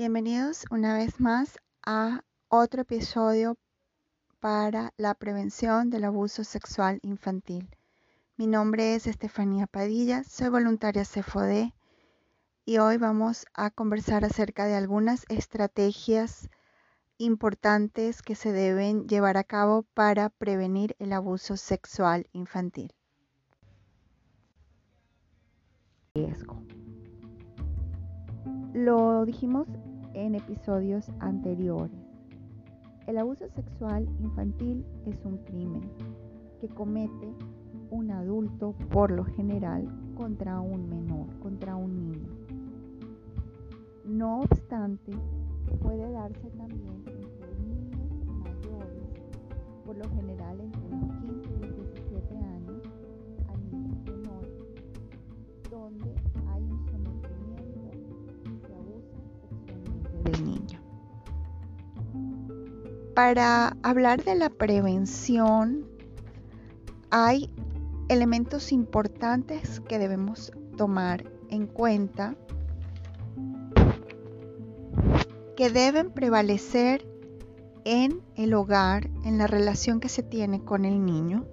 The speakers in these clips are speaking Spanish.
Bienvenidos una vez más a otro episodio para la prevención del abuso sexual infantil. Mi nombre es Estefanía Padilla, soy voluntaria CFOD y hoy vamos a conversar acerca de algunas estrategias importantes que se deben llevar a cabo para prevenir el abuso sexual infantil. Riesgo. Lo dijimos en episodios anteriores. El abuso sexual infantil es un crimen que comete un adulto por lo general contra un menor, contra un niño. No obstante, puede darse también entre niños mayores, por lo general entre los 15 y los 17 años, a niños menores, donde Para hablar de la prevención, hay elementos importantes que debemos tomar en cuenta que deben prevalecer en el hogar, en la relación que se tiene con el niño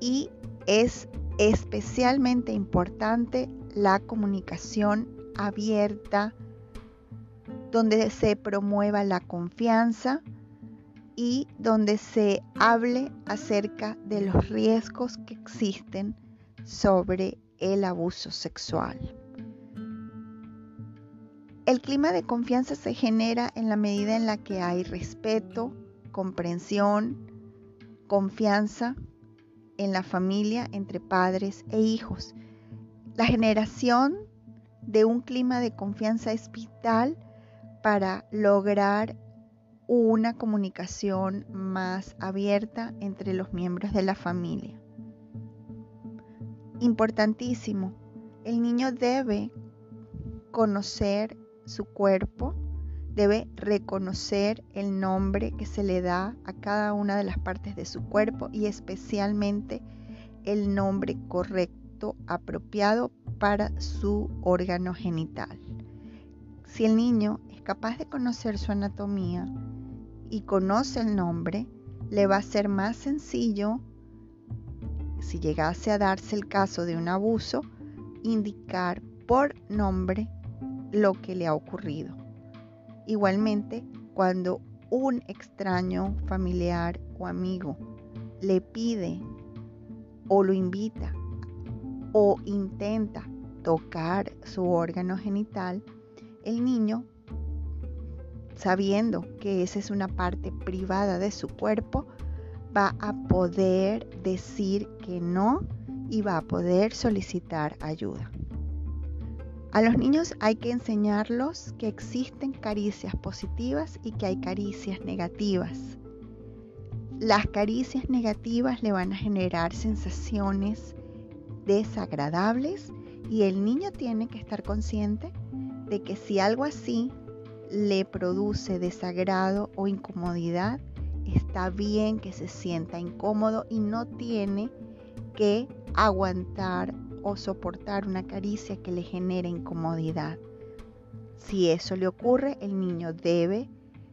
y es especialmente importante la comunicación abierta donde se promueva la confianza y donde se hable acerca de los riesgos que existen sobre el abuso sexual. El clima de confianza se genera en la medida en la que hay respeto, comprensión, confianza en la familia entre padres e hijos. La generación de un clima de confianza es vital para lograr una comunicación más abierta entre los miembros de la familia. Importantísimo, el niño debe conocer su cuerpo, debe reconocer el nombre que se le da a cada una de las partes de su cuerpo y especialmente el nombre correcto, apropiado para su órgano genital. Si el niño es capaz de conocer su anatomía, y conoce el nombre, le va a ser más sencillo, si llegase a darse el caso de un abuso, indicar por nombre lo que le ha ocurrido. Igualmente, cuando un extraño familiar o amigo le pide o lo invita o intenta tocar su órgano genital, el niño sabiendo que esa es una parte privada de su cuerpo, va a poder decir que no y va a poder solicitar ayuda. A los niños hay que enseñarlos que existen caricias positivas y que hay caricias negativas. Las caricias negativas le van a generar sensaciones desagradables y el niño tiene que estar consciente de que si algo así le produce desagrado o incomodidad, está bien que se sienta incómodo y no tiene que aguantar o soportar una caricia que le genere incomodidad. Si eso le ocurre, el niño debe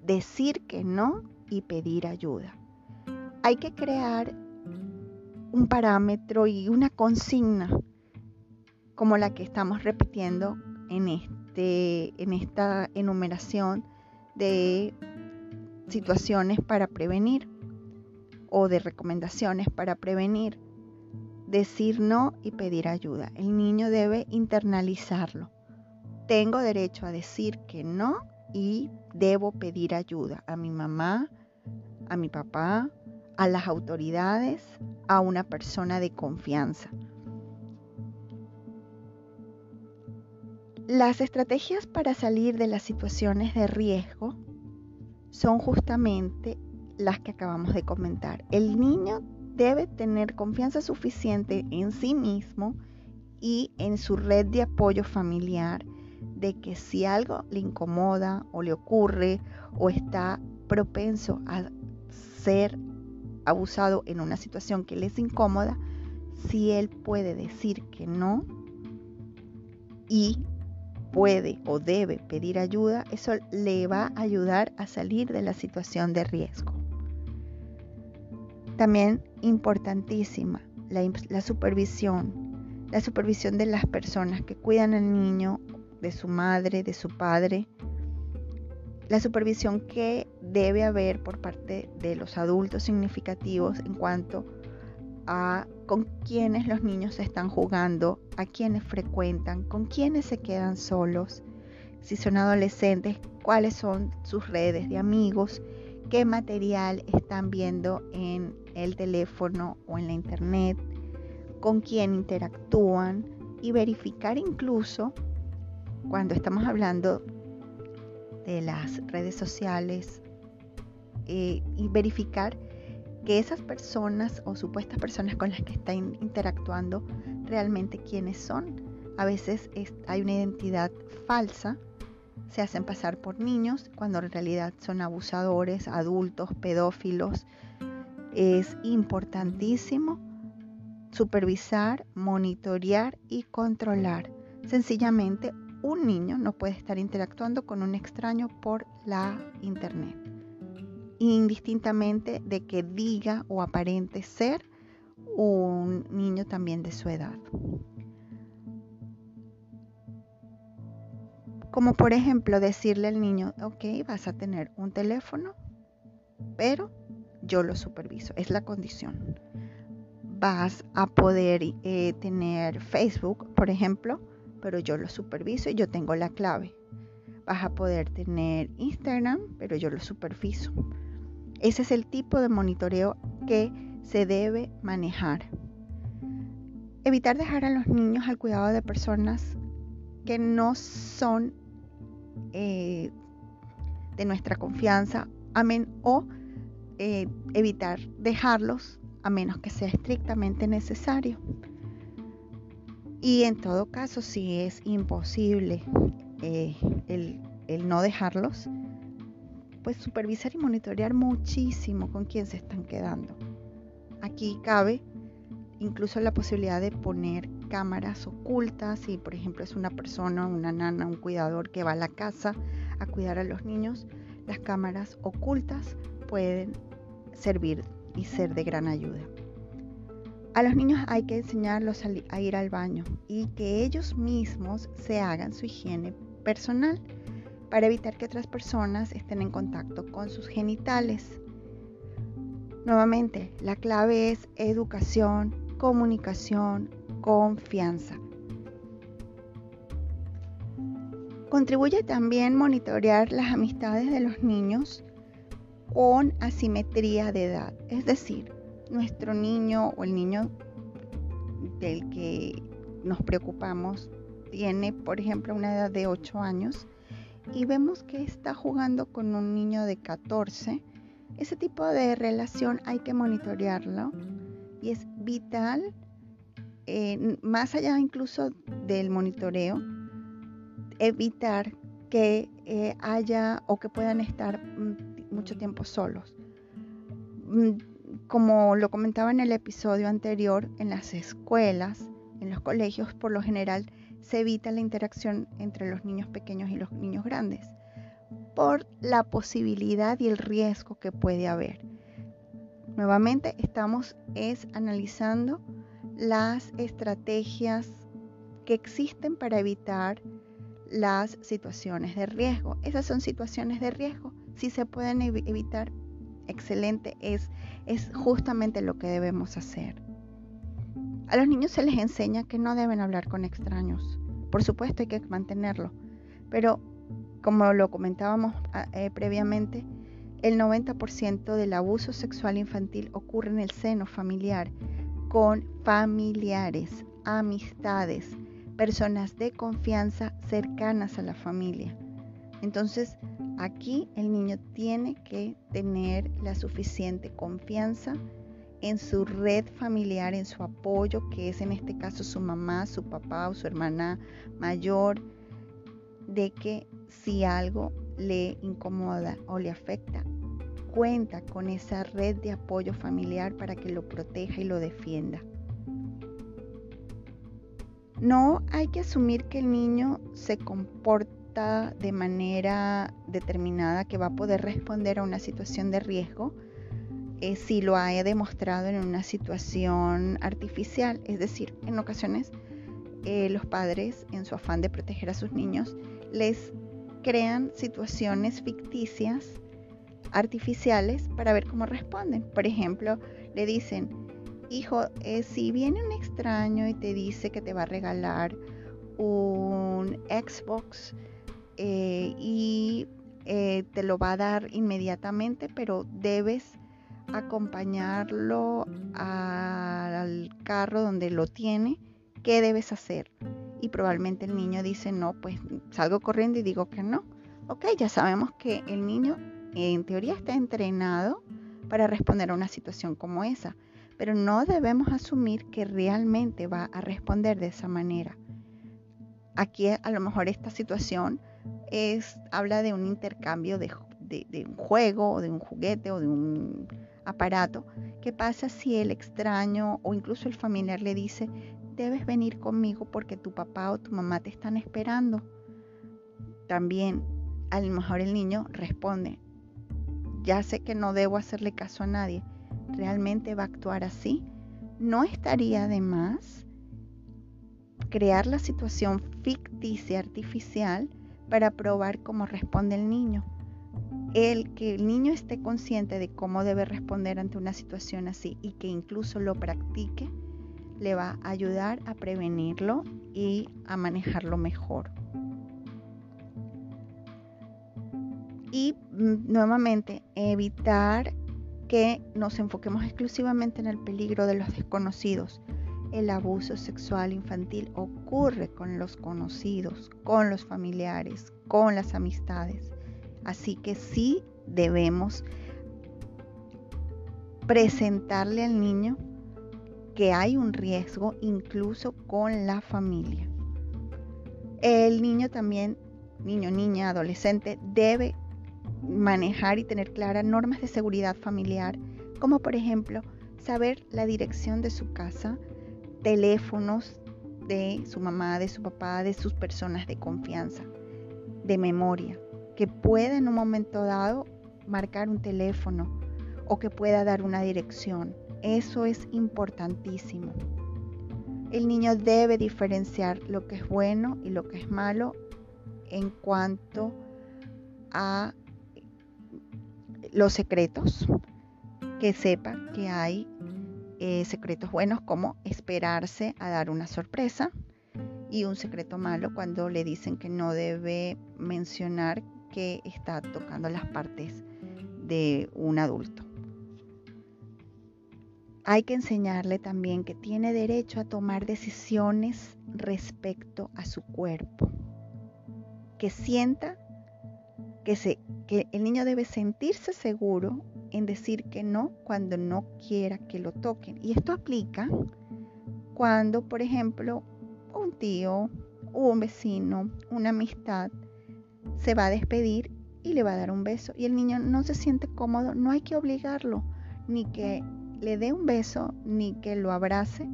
decir que no y pedir ayuda. Hay que crear un parámetro y una consigna como la que estamos repitiendo en este en esta enumeración de situaciones para prevenir o de recomendaciones para prevenir. Decir no y pedir ayuda. El niño debe internalizarlo. Tengo derecho a decir que no y debo pedir ayuda a mi mamá, a mi papá, a las autoridades, a una persona de confianza. Las estrategias para salir de las situaciones de riesgo son justamente las que acabamos de comentar. El niño debe tener confianza suficiente en sí mismo y en su red de apoyo familiar de que si algo le incomoda o le ocurre o está propenso a ser abusado en una situación que le es incómoda, si él puede decir que no y puede o debe pedir ayuda, eso le va a ayudar a salir de la situación de riesgo. También importantísima la, supervisión, la supervisión de las personas que cuidan al niño, de su madre, de su padre, la supervisión que debe haber por parte de los adultos significativos en cuanto a con quiénes los niños están jugando, a quiénes frecuentan, con quiénes se quedan solos, si son adolescentes, cuáles son sus redes de amigos, qué material están viendo en el teléfono o en la internet, con quién interactúan y verificar incluso cuando estamos hablando de las redes sociales eh, y verificar que esas personas o supuestas personas con las que están interactuando realmente quiénes son. A veces hay una identidad falsa, se hacen pasar por niños cuando en realidad son abusadores, adultos, pedófilos. Es importantísimo supervisar, monitorear y controlar. Sencillamente, un niño no puede estar interactuando con un extraño por la internet indistintamente de que diga o aparente ser un niño también de su edad. Como por ejemplo decirle al niño, ok, vas a tener un teléfono, pero yo lo superviso, es la condición. Vas a poder eh, tener Facebook, por ejemplo, pero yo lo superviso y yo tengo la clave. Vas a poder tener Instagram, pero yo lo superviso. Ese es el tipo de monitoreo que se debe manejar. Evitar dejar a los niños al cuidado de personas que no son eh, de nuestra confianza amén, o eh, evitar dejarlos a menos que sea estrictamente necesario. Y en todo caso, si es imposible eh, el no dejarlos, pues supervisar y monitorear muchísimo con quién se están quedando. Aquí cabe incluso la posibilidad de poner cámaras ocultas, si por ejemplo es una persona, una nana, un cuidador que va a la casa a cuidar a los niños, las cámaras ocultas pueden servir y ser de gran ayuda. A los niños hay que enseñarlos a, ir al baño y que ellos mismos se hagan su higiene personal para evitar que otras personas estén en contacto con sus genitales. Nuevamente, la clave es educación, comunicación, confianza. Contribuye también monitorear las amistades de los niños con asimetría de edad. Es decir, nuestro niño o el niño del que nos preocupamos tiene, por ejemplo, una edad de 8 años y vemos que está jugando con un niño de 14, ese tipo de relación hay que monitorearlo y es vital, eh, más allá incluso del monitoreo, evitar que eh, haya o que puedan estar mm, mucho tiempo solos. Mm, como lo comentaba en el episodio anterior, en las escuelas, en los colegios, por lo general, se evita la interacción entre los niños pequeños y los niños grandes por la posibilidad y el riesgo que puede haber. Nuevamente estamos es analizando las estrategias que existen para evitar las situaciones de riesgo. Esas son situaciones de riesgo. Si se pueden evitar, excelente, es, es justamente lo que debemos hacer. A los niños se les enseña que no deben hablar con extraños. Por supuesto hay que mantenerlo, pero como lo comentábamos ah, eh, previamente, el 90% del abuso sexual infantil ocurre en el seno familiar, con familiares, amistades, personas de confianza cercanas a la familia. Entonces, aquí el niño tiene que tener la suficiente confianza en su red familiar, en su apoyo, que es en este caso su mamá, su papá o su hermana mayor, de que si algo le incomoda o le afecta, cuenta con esa red de apoyo familiar para que lo proteja y lo defienda. No hay que asumir que el niño se comporta de manera determinada que va a poder responder a una situación de riesgo eh, si lo ha demostrado en una situación artificial. Es decir, en ocasiones eh, los padres, en su afán de proteger a sus niños, les crean situaciones ficticias, artificiales, para ver cómo responden. Por ejemplo, le dicen, hijo, eh, si viene un extraño y te dice que te va a regalar un Xbox y te lo va a dar inmediatamente, pero debes acompañarlo al carro donde lo tiene, ¿qué debes hacer? Y probablemente el niño dice, no, pues salgo corriendo y digo que no. Ok, ya sabemos que el niño en teoría está entrenado para responder a una situación como esa, pero no debemos asumir que realmente va a responder de esa manera. Aquí a lo mejor esta situación es, habla de un intercambio de, de un juego o de un juguete o de un aparato, ¿qué pasa si el extraño o incluso el familiar le dice, debes venir conmigo porque tu papá o tu mamá te están esperando? También a lo mejor el niño responde, ya sé que no debo hacerle caso a nadie, ¿realmente va a actuar así? ¿No estaría de más crear la situación ficticia, artificial, para probar cómo responde el niño? El que el niño esté consciente de cómo debe responder ante una situación así y que incluso lo practique, le va a ayudar a prevenirlo y a manejarlo mejor. Y mm, nuevamente, evitar que nos enfoquemos exclusivamente en el peligro de los desconocidos. El abuso sexual infantil ocurre con los conocidos, con los familiares, con las amistades. Así que sí debemos presentarle al niño que hay un riesgo incluso con la familia. El niño también, niño, niña, adolescente, debe manejar y tener claras normas de seguridad familiar, como por ejemplo saber la dirección de su casa, teléfonos de su mamá, de su papá, de sus personas de confianza, de memoria que pueda en un momento dado marcar un teléfono o que pueda dar una dirección. Eso es importantísimo. El niño debe diferenciar lo que es bueno y lo que es malo en cuanto a los secretos, que sepa que hay eh, secretos buenos como esperarse a dar una sorpresa y un secreto malo cuando le dicen que no debe mencionar que está tocando las partes de un adulto. Hay que enseñarle también que tiene derecho a tomar decisiones respecto a su cuerpo. Que sienta que, se, que el niño debe sentirse seguro en decir que no cuando no quiera que lo toquen. Y esto aplica cuando, por ejemplo, un tío, un vecino, una amistad se va a despedir y le va a dar un beso. Y el niño no se siente cómodo, no hay que obligarlo, ni que le dé un beso, ni que lo abrace,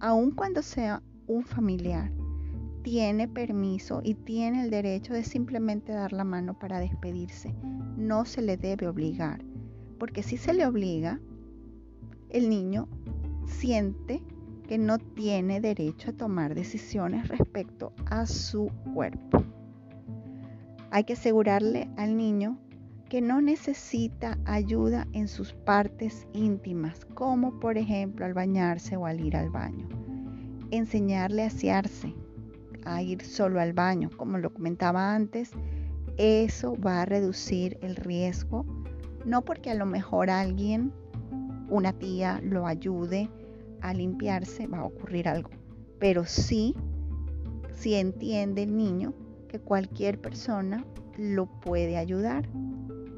aun cuando sea un familiar. Tiene permiso y tiene el derecho de simplemente dar la mano para despedirse. No se le debe obligar, porque si se le obliga, el niño siente que no tiene derecho a tomar decisiones respecto a su cuerpo. Hay que asegurarle al niño que no necesita ayuda en sus partes íntimas, como por ejemplo al bañarse o al ir al baño. Enseñarle a asearse, a ir solo al baño, como lo comentaba antes, eso va a reducir el riesgo, no porque a lo mejor alguien, una tía, lo ayude a limpiarse, va a ocurrir algo, pero sí, si entiende el niño que cualquier persona lo puede ayudar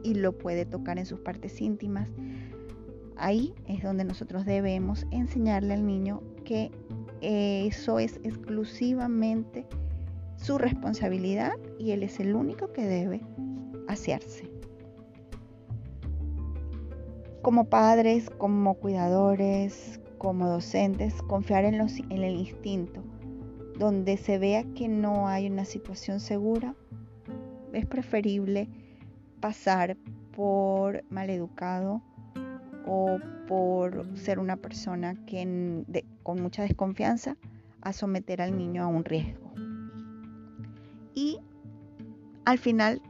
y lo puede tocar en sus partes íntimas. Ahí es donde nosotros debemos enseñarle al niño que eso es exclusivamente su responsabilidad y él es el único que debe asearse. Como padres, como cuidadores, como docentes, confiar en, los, en el instinto donde se vea que no hay una situación segura, es preferible pasar por maleducado o por ser una persona que con mucha desconfianza a someter al niño a un riesgo. Y al final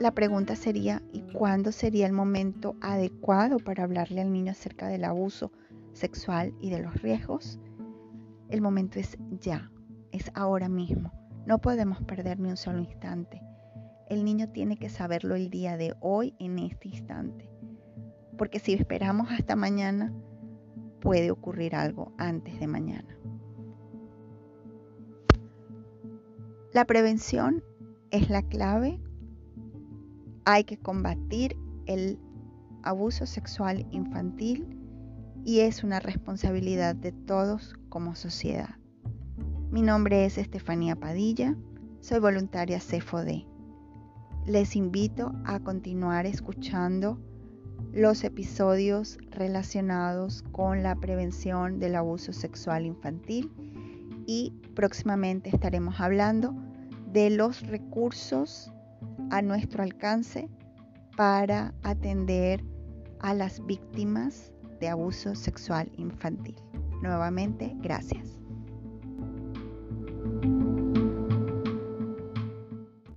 la pregunta sería, ¿y cuándo sería el momento adecuado para hablarle al niño acerca del abuso sexual y de los riesgos? El momento es ya, es ahora mismo. No podemos perder ni un solo instante. El niño tiene que saberlo el día de hoy, en este instante. Porque si esperamos hasta mañana, puede ocurrir algo antes de mañana. La prevención es la clave. Hay que combatir el abuso sexual infantil y es una responsabilidad de todos como sociedad. Mi nombre es Estefanía Padilla, soy voluntaria CFOD. Les invito a continuar escuchando los episodios relacionados con la prevención del abuso sexual infantil y próximamente estaremos hablando de los recursos a nuestro alcance para atender a las víctimas de abuso sexual infantil. Nuevamente, gracias.